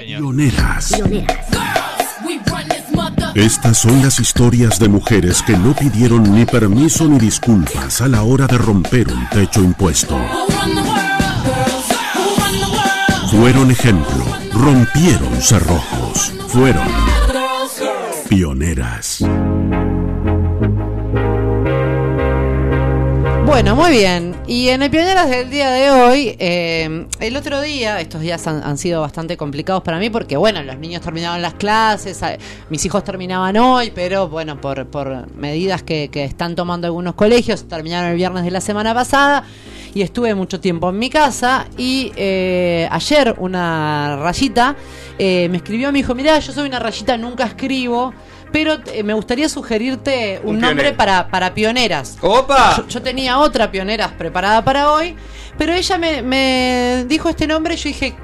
Pioneras. Estas son las historias de mujeres que no pidieron ni permiso ni disculpas a la hora de romper un techo impuesto. Fueron ejemplo, rompieron cerrojos, fueron pioneras. Bueno, muy bien. Y en el Pioneras del día de hoy, eh, el otro día, estos días han, han sido bastante complicados para mí porque, bueno, los niños terminaban las clases, mis hijos terminaban hoy, pero bueno, por, por medidas que, que están tomando algunos colegios, terminaron el viernes de la semana pasada y estuve mucho tiempo en mi casa y eh, ayer una rayita eh, me escribió, me dijo, mirá, yo soy una rayita, nunca escribo. Pero eh, me gustaría sugerirte un, Un nombre para, para pioneras. ¡Opa! Yo, yo tenía otra pioneras preparada para hoy, pero ella me, me dijo este nombre y yo dije,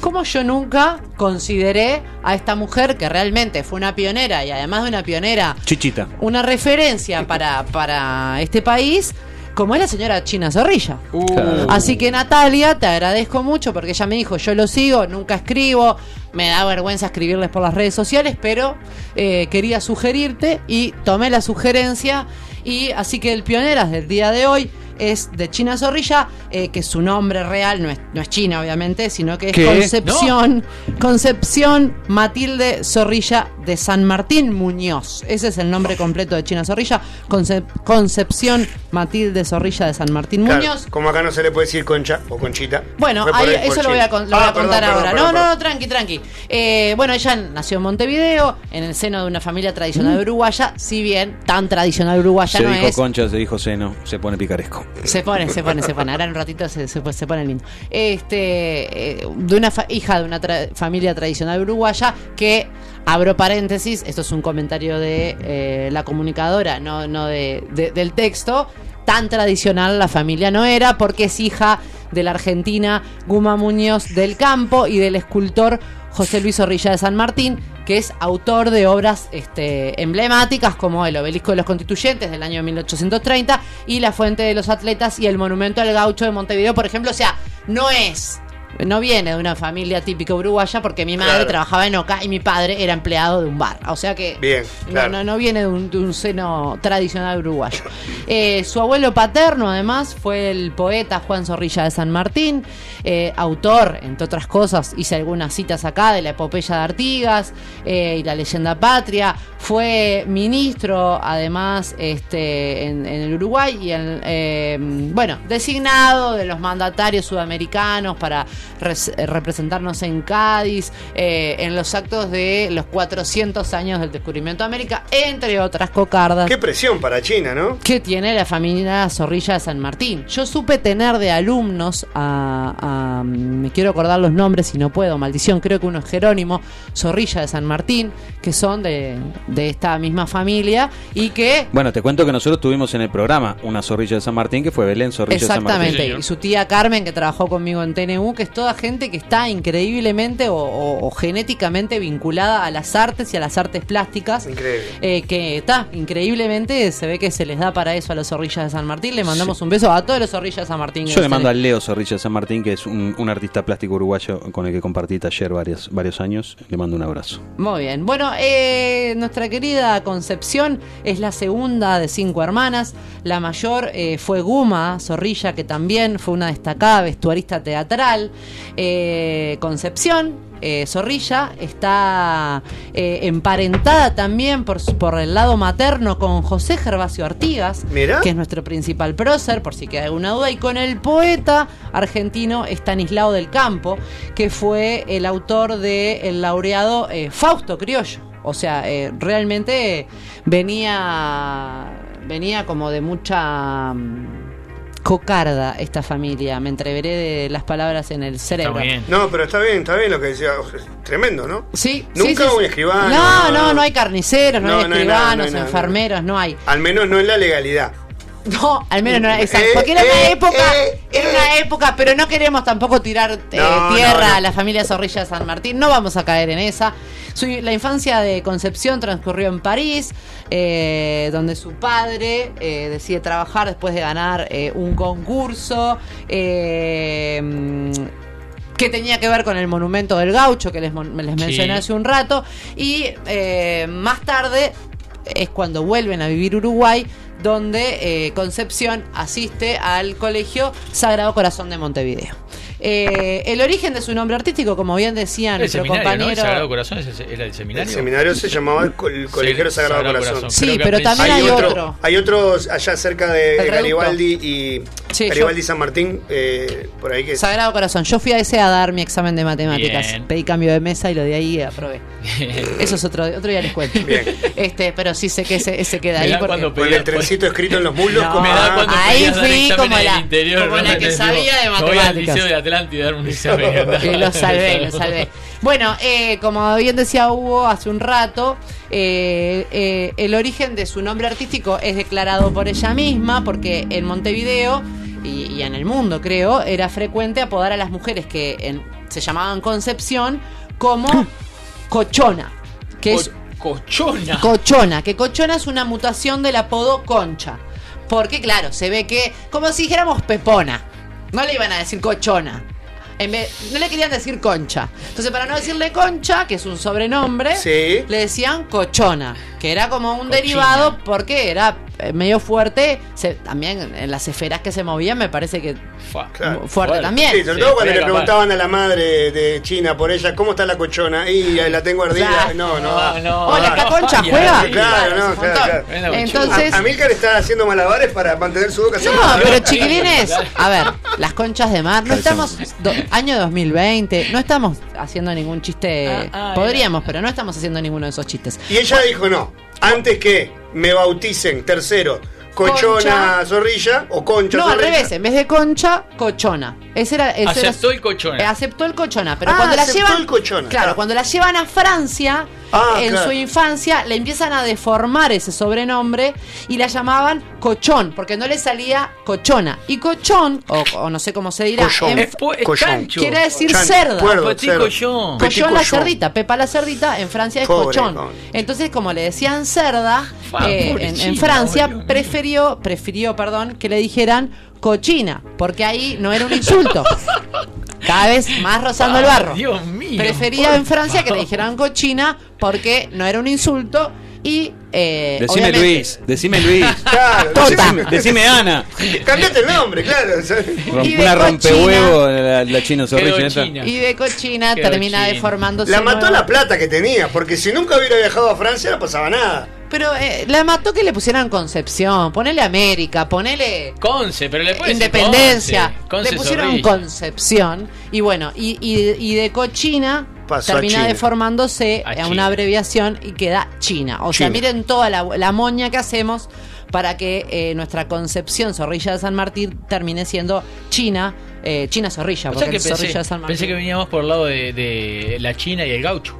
¿cómo yo nunca consideré a esta mujer que realmente fue una pionera y además de una pionera, Chichita. una referencia para, para este país? Como es la señora China Zorrilla. Claro. Así que Natalia, te agradezco mucho porque ella me dijo, yo lo sigo, nunca escribo, me da vergüenza escribirles por las redes sociales, pero eh, quería sugerirte y tomé la sugerencia y así que el pioneras del día de hoy es de China Zorrilla, eh, que su nombre real no es, no es China obviamente, sino que es ¿Qué? Concepción, Concepción Matilde Zorrilla de San Martín Muñoz. Ese es el nombre completo de China Zorrilla, Conce- Concepción Matilde Zorrilla de San Martín Claro, Muñoz. como acá no se le puede decir concha o conchita. Bueno, ahí- eso lo voy a, Chile. con- lo voy a Ah, perdón, contar perdón, ahora. perdón, no, no, perdón. no, tranqui, tranqui. Eh, bueno, ella nació en Montevideo, en el seno de una familia tradicional uruguaya, si bien tan tradicional uruguaya Se no dijo es. concha, se dijo seno, se pone picaresco. Se pone, se pone, se pone. Ahora en un ratito se, se, se pone lindo. Este, eh, de una hija de una familia tradicional uruguaya que, abro paréntesis, esto es un comentario de eh, la comunicadora, no, no de- del texto. Tan tradicional la familia no era porque es hija de la argentina Guma Muñoz del Campo y del escultor José Luis Zorrilla de San Martín, que es autor de obras este, emblemáticas como el Obelisco de los Constituyentes del año 1830 y la Fuente de los Atletas y el Monumento al Gaucho de Montevideo, por ejemplo. O sea, no es, no viene de una familia típica uruguaya porque mi madre Claro. trabajaba en Oca y mi padre era empleado de un bar. O sea que Bien, no, claro. no, no viene de un, de un seno tradicional uruguayo. Eh, su abuelo paterno, además, fue el poeta Juan Zorrilla de San Martín, eh, autor, entre otras cosas, hice algunas citas acá de la epopeya de Artigas eh, y la leyenda patria. Fue ministro, además, este, en, en el Uruguay y, en, bueno, designado de los mandatarios sudamericanos para representarnos en Cádiz, eh, en los actos de los 400 años del descubrimiento de América, entre otras cocardas. Qué presión para China, ¿no? que tiene la familia Zorrilla de San Martín. Yo supe tener de alumnos a, a- me quiero acordar los nombres si no puedo, maldición, creo que uno es Jerónimo Zorrilla de San Martín, que son de, de esta misma familia y que Bueno, te cuento que nosotros tuvimos en el programa una zorrilla de San Martín que fue Belén Zorrilla de San Martín. Exactamente, y su tía Carmen que trabajó conmigo en TNU, que toda gente que está increíblemente o, o- o genéticamente vinculada a las artes y a las artes plásticas. Increíble. Eh, que está, increíblemente se ve que se les da para eso a los zorrillas de San Martín. Le mandamos un beso a todos los zorrillas de San Martín. Yo le mando a Leo Zorrilla de San Martín, que es un, un artista plástico uruguayo con el que compartí taller varios, varios años. Le mando un abrazo. Muy bien. Bueno, eh, nuestra querida Concepción es la segunda de cinco hermanas. La mayor eh, fue Guma Zorrilla, que también fue una destacada vestuarista teatral. Eh, Concepción. eh, Zorrilla está eh, emparentada también por, el lado materno con José Gervasio Artigas, Mirá. que es nuestro principal prócer, por si queda alguna duda, y con el poeta argentino Estanislao del Campo, que fue el autor del laureado Fausto Criollo. O sea, realmente venía, venía como de mucha mm, cocarda esta familia. Me entreveré de las palabras en el cerebro. Está bien. No, pero está bien, está bien lo que decía. Tremendo, ¿no? Sí, Nunca sí, sí, un escribano. No, no, no hay carniceros, no, No, hay no hay nada, escribanos, no hay nada, enfermeros, no hay. Al menos no en la legalidad. No, al menos no era exacto. Eh, Porque era una eh, época, eh, era una época, pero no queremos tampoco tirar eh, No, tierra no, no. a la familia Zorrilla de San Martín. No vamos a caer en esa. Su- la infancia de Concepción transcurrió en París, eh, donde su padre eh, decide trabajar después de ganar eh, un concurso. eh, que tenía que ver con el monumento del gaucho que les, les Sí. mencioné hace un rato. Y eh, más tarde es cuando vuelven a vivir Uruguay, donde eh, Concepción asiste al colegio Sagrado Corazón de Montevideo. Eh, el origen de su nombre artístico, como bien decía El nuestro seminario, ¿no? El compañero. Sagrado Corazón era el seminario. El seminario se llamaba el, co- el Colegio Sí, Sagrado, Sagrado Corazón. Corazón. Sí, pero también Hay hay otro, otro. hay otros allá cerca de. Garibaldi y Sí, Garibaldi yo- San Martín, eh, por ahí que Sagrado Corazón. Yo fui a ese a dar mi examen de matemáticas. Bien. Pedí cambio de mesa y lo de ahí aprobé. Eso es otro, otro día les cuento. Bien. Este, pero sí sé que ese, ese queda Me ahí porque cuando con pedía- el trencito escrito en los muslos. No. como- Me da Ah, cuando Ahí fui como del la- interior, como ¿no? la que Digo, sabía de Voy al matemáticas. Liceo de Atlántida a dar un examen. Y lo salvé, lo salvé. Bueno, eh, como bien decía Hugo hace un rato, eh, eh, el origen de su nombre artístico es declarado por ella misma, porque en Montevideo y, y en el mundo, creo, era frecuente apodar a las mujeres que en- se llamaban Concepción como cochona, que es Co- Cochona. Cochona, que Cochona es una mutación del apodo Concha. Porque, claro, se ve que, como si dijéramos Pepona, no le iban a decir Cochona. En vez- no le querían decir Concha. Entonces, para no decirle Concha, que es un sobrenombre, Sí. le decían Cochona, que era como un Cochina. derivado porque era medio fuerte. Se- también en las esferas que se movían, me parece que. Claro. fuerte también. Sí, sobre Sí, todo cuando le capaz. preguntaban a la madre de China por ella, ¿cómo está la cochona? Y eh, la tengo ardida. Claro. No, no. No, no. Hola, ¿acá Concha juega? Claro, no, claro, claro. Entonces, A- Amílcar está haciendo malabares para mantener su boca No, pero chiquilines, a ver, las conchas de mar, no estamos, do- año 2020, no estamos haciendo ningún chiste, Ah, ah, podríamos, pero no estamos haciendo ninguno de esos chistes. Y ella dijo no. Antes que me bauticen, tercero, cochona Concha. zorrilla o concha No, al zorrilla. revés, en vez de concha, cochona. Ese era, ese Aceptó el cochona. eh, aceptó el cochona, pero Ah, cuando la llevan. el cochona, Claro, claro. cuando la llevan a Francia, Ah, en claro. su infancia, le empiezan a deformar ese sobrenombre y la llamaban cochón, porque no le salía cochona. Y cochón, o, o no sé cómo se dirá, Cochón. en- Es, po- es Cochón. quiere decir Chan- cerda. cuerdo, Petit cerdo. cochón. Petit Cochón la cerdita, Pepa la cerdita, en Francia es Pobre cochón. concha. Entonces, como le decían cerda, eh, en, Francia boludo. prefirió, prefirió, perdón, que le dijeran cochina, porque ahí no era un insulto. Cada vez más rozando el barro. Dios mío. Prefería en Francia que le dijeran cochina porque no era un insulto y eh, Decime obviamente- Luis, decime Luis. Claro, Tota. decime- Decime Ana. Cambiate el nombre, claro. Y de una rompehuevo la, la chino esta. china. Y de cochina Quedó termina deformándose. La mató nuevo- la plata que tenía, porque si nunca hubiera viajado a Francia no pasaba nada. Pero eh, la mató que le pusieran Concepción, ponele América, ponele Conce, pero le Independencia. Conce. Conce le pusieron Zorrilla. Concepción. Y bueno, y, y- y de cochina Pasó termina China. deformándose A una abreviación y queda China. O sea, miren toda la, la moña que hacemos para que eh, nuestra Concepción Zorrilla de San Martín termine siendo China. eh, China Zorrilla, O porque que es Zorrilla pensé, de San Martín. pensé que veníamos por el lado de, de la China y el gaucho.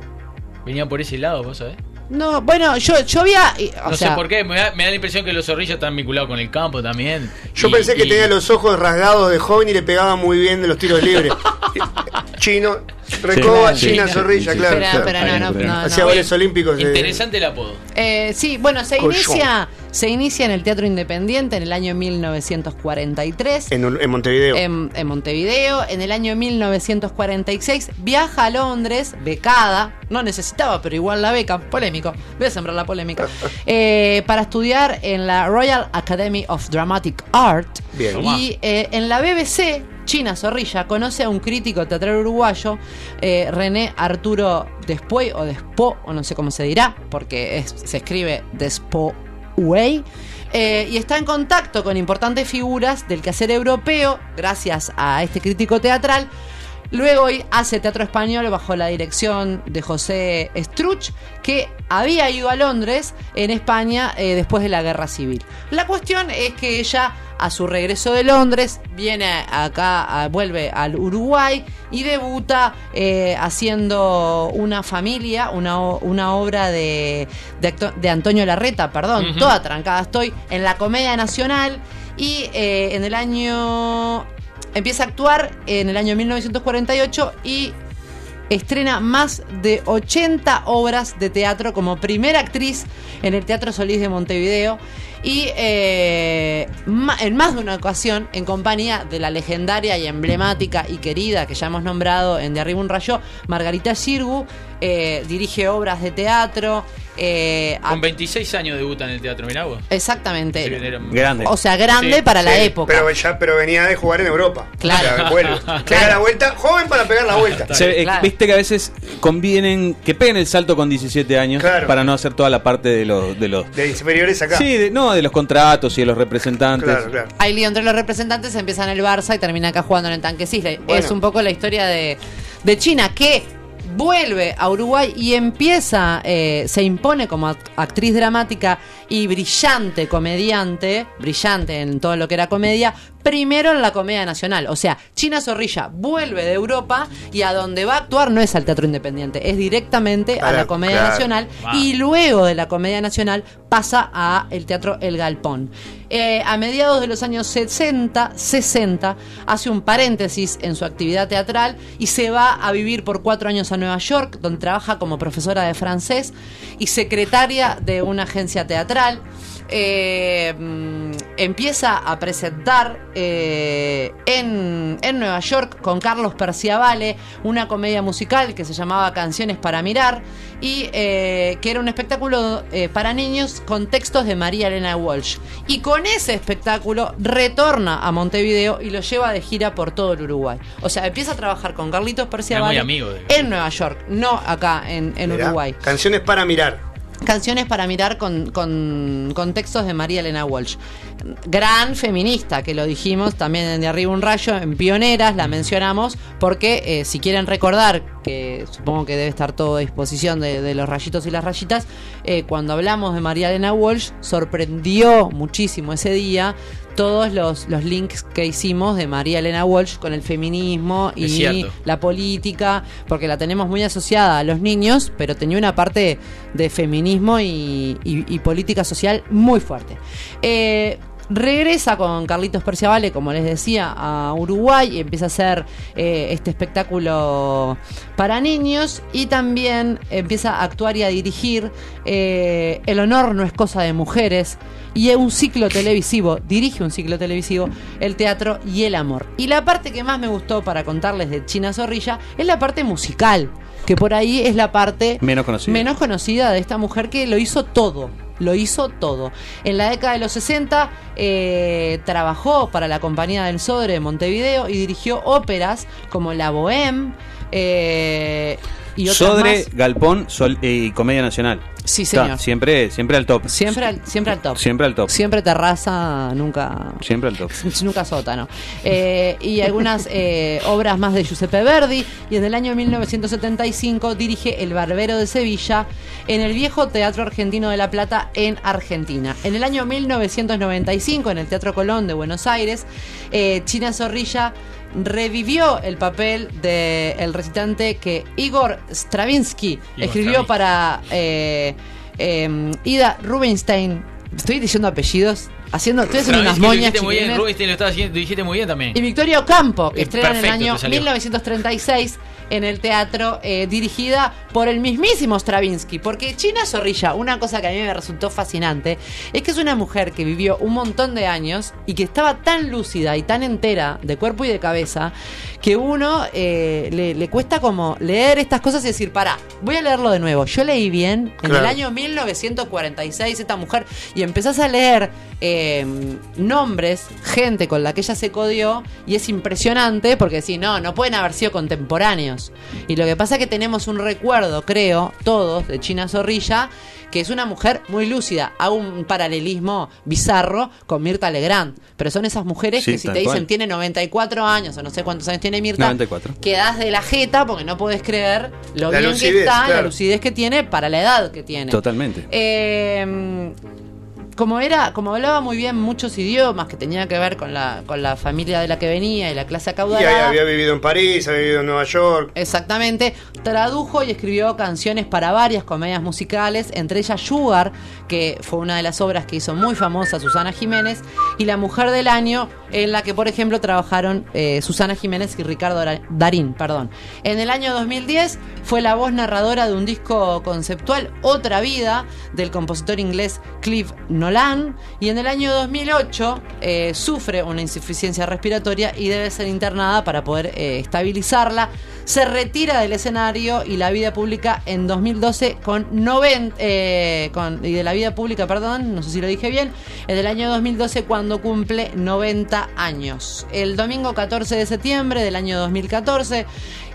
Venía por ese lado, vos sabés. No, bueno, yo, yo había. y- O No sea, sé por qué, me da, me da la impresión que los zorrillos están vinculados con el campo también. Yo Y- pensé que y- tenía los ojos rasgados de joven y le pegaba muy bien de los tiros libres. Chino, recoba, Sí, China, sí. zorrilla, Sí, claro. Pero, claro. pero Ahí no, no no, creo. no, no. Hacía goles olímpicos. de- Interesante el apodo. Eh, sí, bueno, se Cochón. inicia, se inicia en el Teatro Independiente en el año 1943. En, en Montevideo. En, en Montevideo, en el año 1946, viaja a Londres, becada, no necesitaba, pero igual la beca, polémico, voy a sembrar la polémica, eh, para estudiar en la Royal Academy of Dramatic Art. Bien. Y eh, en la BBC, China Zorrilla conoce a un crítico teatral uruguayo, eh, René Arturo Despuey, o Despo, o no sé cómo se dirá, porque es- se escribe Eh, y está en contacto con importantes figuras del quehacer europeo, gracias a este crítico teatral. Luego hace teatro español bajo la dirección de José Struch, que había ido a Londres, en España, eh, después de la guerra civil. La cuestión es que ella, a su regreso de Londres, viene acá, a- vuelve al Uruguay y debuta eh, haciendo una familia, una, obra de, de, acto- de Antonio Larreta, perdón, toda trancada estoy, en la Comedia Nacional y eh, en el año empieza a actuar en el año 1948 y estrena más de 80 obras de teatro como primera actriz en el Teatro Solís de Montevideo y eh, ma- en más de una ocasión, en compañía de la legendaria y emblemática y querida que ya hemos nombrado en De Arriba un Rayo, Margarita Xirgu, eh, dirige obras de teatro. eh, Con a- 26 años debuta en el teatro, mirá vos. exactamente. Grande. O sea, grande Sí, para la época. Pero, ya, pero venía de jugar en Europa. Claro. O sea, vuelve. Pega la vuelta, joven para pegar la vuelta. Se- eh, Claro. Viste que a veces convienen que peguen el salto con 17 años Claro. para no hacer toda la parte de los de los De inferiores acá. Sí, de- no, de los contratos y de los representantes. claro, claro. Hay lío entre los representantes, empieza en el Barça y termina acá jugando en el Tanque Sisley. Bueno. Es un poco la historia de, de China que vuelve a Uruguay y empieza, eh, se impone como act- actriz dramática y brillante comediante, brillante en todo lo que era comedia, primero en la comedia nacional. O sea, China Zorrilla vuelve de Europa y a donde va a actuar no es al teatro independiente, es directamente a la comedia claro. nacional Wow. y luego de la comedia nacional pasa a el teatro El Galpón. Eh, a mediados de los años 60, 60, hace un paréntesis en su actividad teatral y se va a vivir por cuatro años a Nueva York, donde trabaja como profesora de francés y secretaria de una agencia teatral. Eh, mm, empieza a presentar eh, en, en Nueva York con Carlos Perciavale una comedia musical que se llamaba Canciones para Mirar y eh, que era un espectáculo eh, para niños con textos de María Elena Walsh. Y con ese espectáculo retorna a Montevideo y lo lleva de gira por todo el Uruguay. O sea, empieza a trabajar con Carlitos Perciavale amigo en Nueva York, no acá en, Uruguay. Canciones para mirar. Canciones para mirar con, con, con textos de María Elena Walsh. Gran feminista, que lo dijimos también en De Arriba un Rayo, en Pioneras, la mencionamos, porque eh, si quieren recordar, que supongo que debe estar todo a disposición de, de los rayitos y las rayitas, eh, cuando hablamos de María Elena Walsh, sorprendió muchísimo ese día todos los, los links que hicimos de María Elena Walsh con el feminismo y la política, porque la tenemos muy asociada a los niños, pero tenía una parte de feminismo y, y- y política social muy fuerte. Eh, Regresa con Carlitos Perciavale, como les decía, a Uruguay y empieza a hacer eh, este espectáculo para niños y también empieza a actuar y a dirigir eh, El honor no es cosa de mujeres y un ciclo televisivo, dirige un ciclo televisivo, El teatro y el amor. Y la parte que más me gustó para contarles de China Zorrilla es la parte musical, que por ahí es la parte Menos conocida. menos conocida de esta mujer que lo hizo todo. Lo hizo todo. En la década de los 60 eh, trabajó para la Compañía del Sodre de Montevideo y dirigió óperas como La Bohème eh, y otras Sodre, más. Galpón Sol- y Comedia Nacional. Sí, Está, señor. siempre, siempre al top. Siempre al, siempre al top. Siempre al top. Siempre terraza, nunca Siempre al top. nunca sótano. Eh, y algunas eh, obras más de Giuseppe Verdi. Y en el año 1975 dirige El Barbero de Sevilla en el viejo Teatro Argentino de La Plata en Argentina. En el año 1995, en el Teatro Colón de Buenos Aires, eh, China Zorrilla revivió el papel del el recitante que Igor Stravinsky Igor escribió Stravinsky. para eh, eh, Ida Rubinstein. Estoy diciendo apellidos, haciendo, estoy haciendo unas lo moñas dijiste muy bien. Rubinstein lo, estaba haciendo- lo dijiste muy bien también. Y Victoria Ocampo, que estrena en el año te salió. 1936 en el teatro, eh, dirigida por el mismísimo Stravinsky. Porque China Zorrilla, una cosa que a mí me resultó fascinante, es que es una mujer que vivió un montón de años y que estaba tan lúcida y tan entera de cuerpo y de cabeza que uno eh, le, le cuesta como leer estas cosas y decir, para, voy a leerlo de nuevo. Yo leí bien en el año 1946 esta mujer y empezás a leer eh, nombres, gente con la que ella se codió y es impresionante porque si no, no pueden haber sido contemporáneos. Y lo que pasa es que tenemos un recuerdo, creo, todos, de China Zorrilla, que es una mujer muy lúcida. Hago un paralelismo bizarro con Mirta Legrand. Pero son esas mujeres Sí, que si te dicen cual. tiene 94 años o no sé cuántos años tiene Mirta, 94. quedás de la jeta porque no puedes creer lo La bien que está, la lucidez que tiene para la edad que tiene. Totalmente. Eh, como era, como hablaba muy bien muchos idiomas que tenía que ver con la, con la familia de la que venía y la clase Y acaudalada. había vivido en París, había vivido en Nueva York. Exactamente, tradujo y escribió canciones para varias comedias musicales, entre ellas Sugar, que fue una de las obras que hizo muy famosa Susana Jiménez, y La Mujer del Año, en la que, por ejemplo, trabajaron eh, Susana Jiménez y Ricardo Darín. Perdón. En el año 2010 fue la voz narradora de un disco conceptual, Otra Vida, del compositor inglés Cliff Nolan y en el año 2008 eh, sufre una insuficiencia respiratoria y debe ser internada para poder eh, estabilizarla. Se retira del escenario y la vida pública en 2012 con 90 eh, y de la vida pública, perdón, no sé si lo dije bien, en el año 2012 cuando cumple 90 años. El domingo 14 de septiembre del año 2014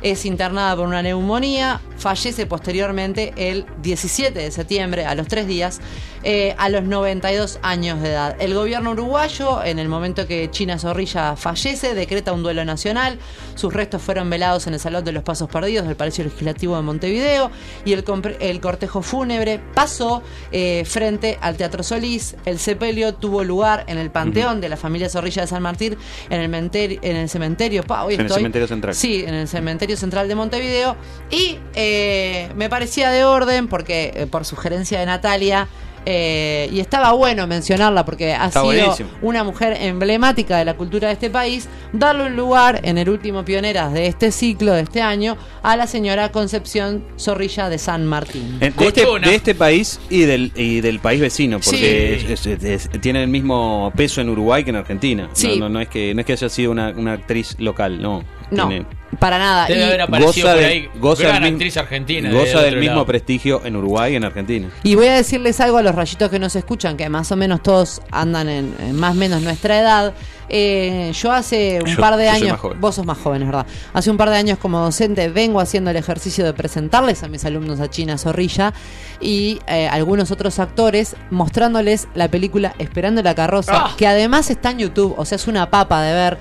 es internada por una neumonía, fallece posteriormente el 17 de septiembre, a los tres días, eh, a los 92 años de edad. El gobierno uruguayo, en el momento que China Zorrilla fallece, decreta un duelo nacional. Sus restos fueron velados en el Salón de los Pasos Perdidos del Palacio Legislativo de Montevideo y el, el cortejo fúnebre pasó eh, frente al Teatro Solís. El sepelio tuvo lugar en el panteón de la familia Zorrilla de San Martín, en el, menter- en el cementerio. pa, hoy En el cementerio central. Sí, en el cementerio central de Montevideo. Y eh, me parecía de orden, porque eh, por sugerencia de Natalia, eh, y estaba bueno mencionarla porque ha Está sido buenísimo. una mujer emblemática de la cultura de este país, darle un lugar en el último Pioneras de este ciclo, de este año, a la señora Concepción Zorrilla de San Martín. Eh, De este, de este país y del, y del país vecino, porque Sí. es- es- es- tiene el mismo peso en Uruguay que en Argentina. Sí. No, no, no es que, no es que haya sido una, una actriz local, no. No, Tiene- para nada. Debe Y- haber aparecido goza por de- ahí. goza gran del mismo- actriz argentina. de goza del mismo lado. prestigio en Uruguay y en Argentina. Y voy a decirles algo a los rayitos que nos escuchan, que más o menos todos andan en, en más o menos nuestra edad. Eh, yo hace un Yo- par de yo soy años, más joven. vos sos más joven, es verdad. Hace un par de años como docente vengo haciendo el ejercicio de presentarles a mis alumnos a China Zorrilla y eh, algunos otros actores mostrándoles la película Esperando la carroza, Ah. que además está en YouTube, o sea, es una papa de ver.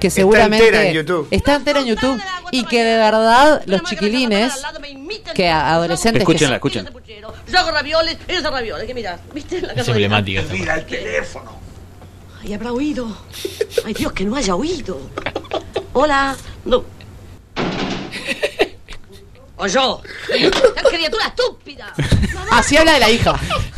Que Está seguramente entera en YouTube. está entera en YouTube y que de verdad los chiquilines que adolescentes Escúchenla, escuchen. Yo hago ravioles, ellos hacen ravioles. La Es emblemática. Mira el teléfono. Ay, habrá oído. Ay, Dios, que no haya oído. Hola. No. O yo. ¡Qué criatura estúpida! así habla de la hija.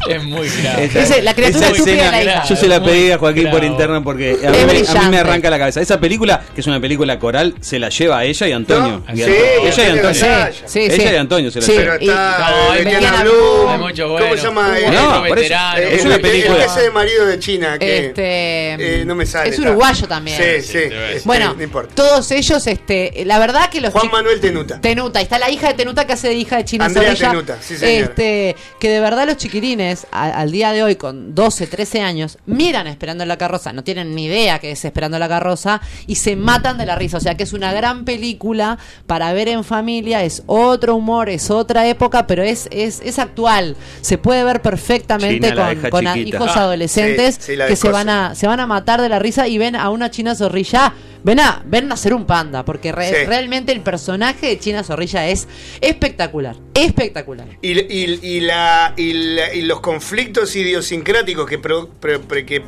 Es muy grave. Dice, la criatura esa estúpida de la hija. Yo se la pedí a Joaquín por bravo. interno porque a mí, a mí me arranca la cabeza. Esa película, que es una película coral, se la lleva a ella y Antonio. No, Y sí, ella y Antonio Antonio. Gasalla. Sí, ella sí. y Antonio se la Sí. lleva. Pero Y- está No, mucho- Blum. ¿Cómo bueno. se llama? No, por eso- eh, es una el- película- El, ese de marido de China que Este, eh, no me sale. es está. uruguayo también. Sí, sí. Sí, este, Bueno, no importa. todos ellos, este, la verdad que los Juan Manuel Tenuta. Tenuta, está la hija Tenuta que hace de hija de China Andrea Zorrilla. Tenuta, sí, señor. Este, que de verdad los chiquilines a- al día de hoy con 12, 13 años miran Esperando la carroza, no tienen ni idea que es Esperando la carroza y se matan de la risa, o sea que es una gran película para ver en familia, es otro humor, es otra época, pero es es, es actual, se puede ver perfectamente China, con, con a- hijos Ah, adolescentes sí, sí, la que se van a se van a matar de la risa y ven a una China Zorrilla Ven a, ven a ser un panda, porque re- Sí. realmente el personaje de China Zorrilla es espectacular, espectacular. Y, y- y la, y, la- y los conflictos idiosincráticos que, pro- pre- pre- que,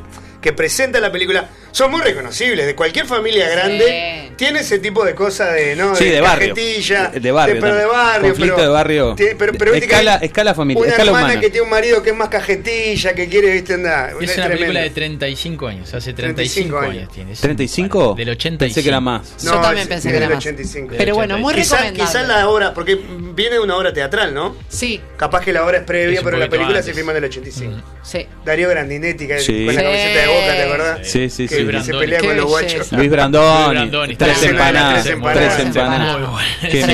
que presenta la película son muy reconocibles. De cualquier familia grande tiene ese tipo de cosas de, ¿no? Sí, de barrio. cajetilla, De barrio pero de barrio. Conflicto pero- de barrio. tiene- pero, pero viste que Escala- escala familiar, Una escala hermana humana. que tiene un marido que es más cajetilla, que quiere, viste, andar. Es una tremendo. película de 35 años, hace 35, 35 años. años. tiene. Es ¿35? Del 85. Pensé que era más. Yo también es- pensé que era del más. 85. Pero bueno, muy recomendable. Quizás la obra, porque viene de una obra teatral, ¿no? Sí, Capaz que la obra es previa, pero la película antes. se firma en el 85. sí. Darío Grandinetti, que Sí. con la camiseta de boca, ¿te acordás? Sí, sí, sí. que se Brandoni. pelea Qué con los belleza. guachos. Luis Brandoni, tres empanadas, tres empanadas. Tres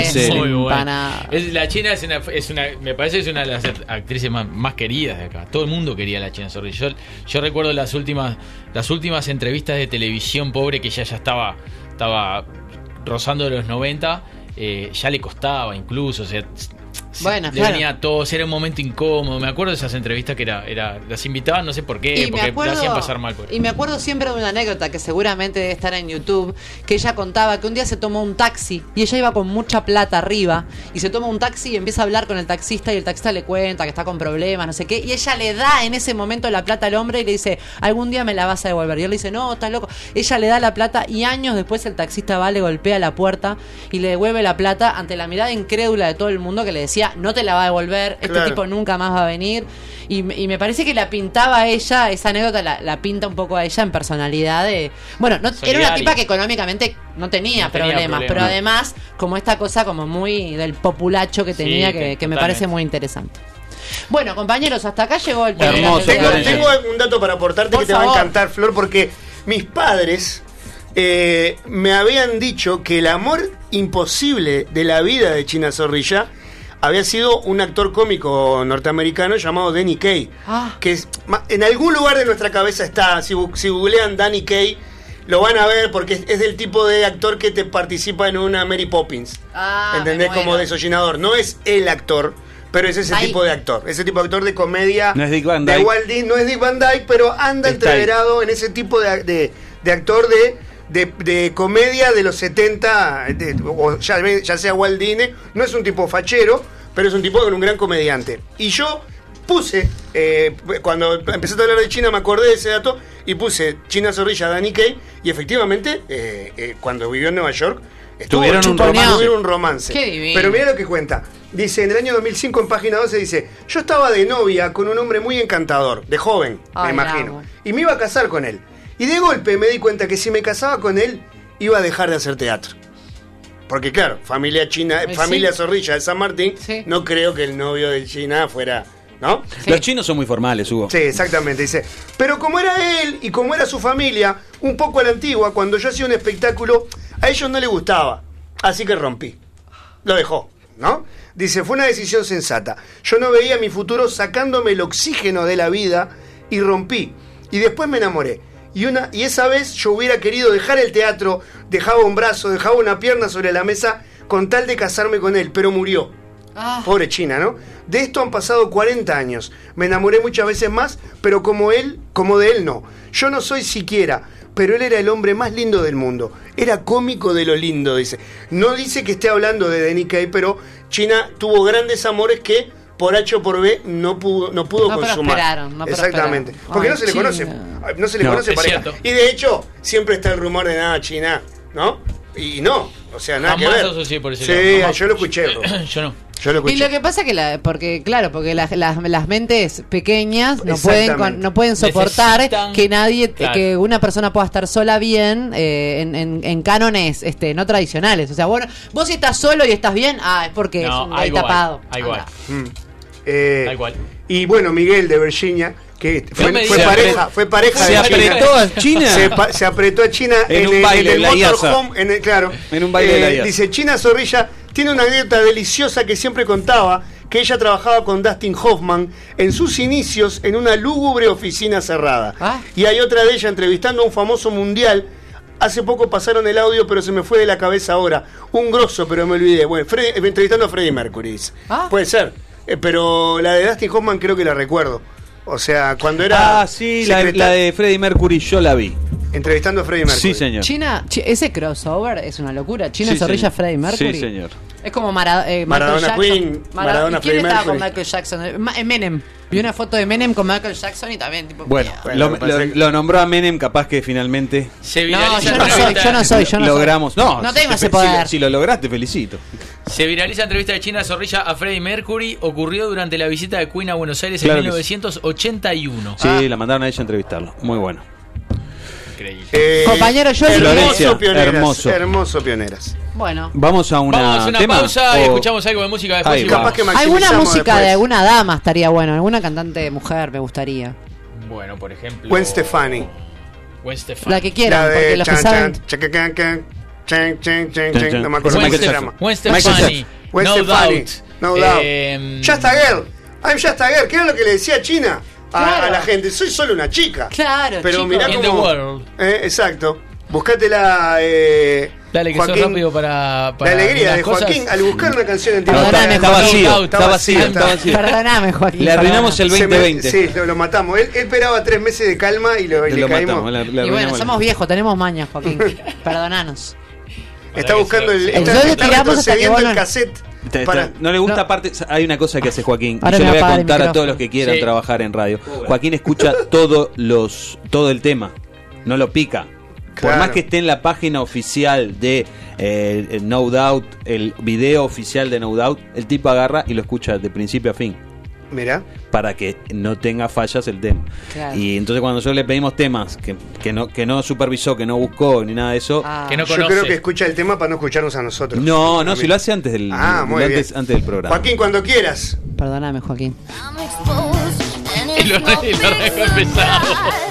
la China es una, es una, me parece que es una de las actrices más, más queridas de acá. Todo el mundo quería a la China Zorrilla. Yo, yo recuerdo las últimas, las últimas entrevistas de televisión pobre que ella ya estaba, estaba rozando los 90. eh, ya le costaba incluso, o sea, se- Bueno, le claro. venía a todos, era un momento incómodo. Me acuerdo de esas entrevistas que era, era las invitaban, no sé por qué, Y porque la acuerdo, hacían pasar mal. por- y me acuerdo siempre de una anécdota que seguramente debe estar en YouTube, que ella contaba que un día se tomó un taxi y ella iba con mucha plata arriba y se toma un taxi y empieza a hablar con el taxista y el taxista le cuenta que está con problemas, no sé qué, y ella le da en ese momento la plata al hombre y le dice, algún día me la vas a devolver. Y él le dice, no, estás loco. Ella le da la plata y años después el taxista va, le golpea la puerta y le devuelve la plata ante la mirada incrédula de todo el mundo que le decía, no te la va a devolver, este Claro. tipo nunca más va a venir. Y, me- y me parece que la pintaba a ella, esa anécdota la, la pinta un poco a ella en personalidad de... Bueno, no, era una tipa que económicamente no tenía, No tenía problemas, problemas. pero además como esta cosa como muy del populacho que Sí, tenía que que, que me parece muy interesante. Bueno, compañeros, hasta acá llegó el Hermoso, Tengo, tengo un dato para aportarte Por que te va a encantar, Flor, porque mis padres eh, me habían dicho que el amor imposible de la vida de China Zorrilla había sido un actor cómico norteamericano llamado Danny Kaye. Ah. Que es- en algún lugar de nuestra cabeza está, si, si googlean Danny Kaye, lo van a ver porque es, es del tipo de actor que te participa en una Mary Poppins. Ah, ¿Entendés? Como desollinador. No es el actor, pero es ese tipo de actor. Ese tipo de actor de comedia. No es Dick Van de Dyke. Walt Disney, no es Dick Van Dyke, pero anda Está ahí. entreverado en ese tipo de, de- de actor de, de, de comedia de los 70, de- o ya, ya sea Walt Disney. No es un tipo fachero, pero es un tipo con un gran comediante. Y yo puse, eh, cuando empecé a hablar de China me acordé de ese dato y puse China Zorrilla, Danny Kaye, y efectivamente, eh, eh, cuando vivió en Nueva York, estuvo- Tuvieron un romance. tuvieron un romance. Qué divino. Pero mira lo que cuenta. Dice, en el año 2005, en página 12, dice, yo estaba de novia con un hombre muy encantador, de joven, Ay, me imagino. Y me iba a casar con él. Y de golpe me di cuenta que si me casaba con él, iba a dejar de hacer teatro. Porque claro, familia china, Eh, familia sí. Zorrilla de San Martín, Sí. no creo que el novio de China fuera, ¿no? Sí. Los chinos son muy formales, Hugo. Sí, exactamente, dice. Pero como era él y como era su familia, un poco a la antigua, cuando yo hacía un espectáculo, a ellos no les gustaba. Así que rompí. Lo dejó, ¿no? Dice, fue una decisión sensata. Yo no veía mi futuro sacándome el oxígeno de la vida y rompí. Y después me enamoré. Y, una, y esa vez yo hubiera querido dejar el teatro, dejaba un brazo, dejaba una pierna sobre la mesa con tal de casarme con él, pero murió. Ah, Pobre China, ¿no? De esto han pasado 40 años. Me enamoré muchas veces más, pero como él, como de él no. Yo no soy siquiera, pero él era el hombre más lindo del mundo. Era cómico de lo lindo, dice. No dice que esté hablando de Danny Kaye, pero China tuvo grandes amores que por H o por B no pudo, no pudo No consumar. prosperaron, no Exactamente. prosperaron. Porque Ay, no se le conoce, no se le No, conoce pareja. cierto. Y de hecho, siempre está el rumor de nada China, ¿no? Y no, o sea, nada Jamás que ver. asocié por ese sí, jamás. yo lo escuché, bro. Yo no. Yo lo Y escuché. lo que pasa que la, porque claro, porque las, las, las mentes pequeñas no pueden no pueden soportar Necesitan- que nadie Claro. que una persona pueda estar sola bien eh, en, en, en cánones este no tradicionales. O sea, bueno, vos si estás solo y estás bien, ah, es porque No, es un hay, tapado. Mm. Eh, Tal cual. Y bueno, Miguel de Virginia, que fue, pareja, fue pareja Se de apretó a China. Se, pa- se apretó a China En en, un el, baile en el de la IASA. motorhome, en el- claro. En un baile de la IASA. Dice, China Zorrilla tiene una anécdota deliciosa que siempre contaba, que ella trabajaba con Dustin Hoffman en sus inicios en una lúgubre oficina cerrada. Ah. Y hay otra de ella entrevistando a un famoso mundial. Hace poco pasaron el audio, pero se me fue de la cabeza ahora. Un grosso, pero me olvidé. Bueno, Freddy- eh, entrevistando a Freddie Mercury. dice. Ah. Puede ser. Eh, pero la de Dustin Hoffman creo que la recuerdo. O sea, cuando era. Ah, sí, la, la de Freddie Mercury yo la vi. Entrevistando a Freddie Mercury. Sí, señor. China, chi- ese crossover es una locura. China Sí, Zorrilla señor. Freddie Mercury. Sí, señor. Es como Mara- eh, Michael Maradona Jackson. Queen, Maradona ¿Y quién Freddie estaba con Mercury. Michael Jackson? Eh, Ma- eh, Menem. Vi una foto de Menem con Michael Jackson y también tipo. Bueno, lo, nombró a Menem, capaz que finalmente Se No, yo no soy, yo no soy, yo no soy. logramos. No, no tengo te ese poder. Si, si lo lograste, felicito. Se viraliza entrevista de China Zorrilla a Freddie Mercury. Ocurrió durante la visita de Queen a Buenos Aires Claro en que sí. 1981. Sí, Ah. la mandaron a ella a entrevistarlo. Muy bueno. Increíble. Eh, Compañero, yo- hermoso Florencia, pioneras. hermoso. Hermoso pioneras. Bueno. Vamos a una, Vamos a una tema, pausa y escuchamos algo de música después. Ahí y. Capaz que Alguna música después. de alguna dama estaría bueno, alguna cantante mujer me gustaría. Bueno, por ejemplo. Gwen Stefani. Gwen Stefani. La que quieran, La porque de los que chan, saben. chan. chan. No me acuerdo cómo se llama. Gwen Stefani. No Stefani. doubt. No doubt. Just a girl. I'm just a girl. ¿Qué era lo que le decía China a, Claro. a la gente? Soy solo una chica. Claro, Pero chico. mirá In the cómo... world. Eh, exacto. Buscátela, eh, Dale, que Joaquín, sos rápido para. La alegría de cosas. Joaquín al buscar una canción en TikTok. Perdóname, está, vacío, Está vacío, está vacío. Perdóname, Joaquín. Le arruinamos el Se me- 2020. sí, lo, lo matamos. Él, él esperaba tres meses de calma y, lo, y Te le lo caímos. matamos, Y bueno, somos viejos, tenemos mañas, Joaquín. Perdonanos. Está buscando el. Está, Entonces está retrocediendo el cassette. Está- está- para- no le gusta No. aparte, hay una cosa que hace Joaquín. y yo le voy a contar a todos los que quieran Sí. trabajar en radio. Joaquín escucha todos los, todo el tema, no lo pica. Por más que esté en la página oficial de eh, No Doubt, el video oficial de No Doubt, el tipo agarra y lo escucha de principio a fin. Mirá. para que no tenga fallas el tema. Claro. Y entonces cuando nosotros le pedimos temas que, que no que no supervisó, que no buscó ni nada de eso, Ah. Que no Yo creo que escucha el tema para no escucharnos a nosotros. no, no, si lo hace antes del, Ah, muy antes, bien. antes del programa. Joaquín, cuando quieras. Perdóname, Joaquín. Y lo, y lo.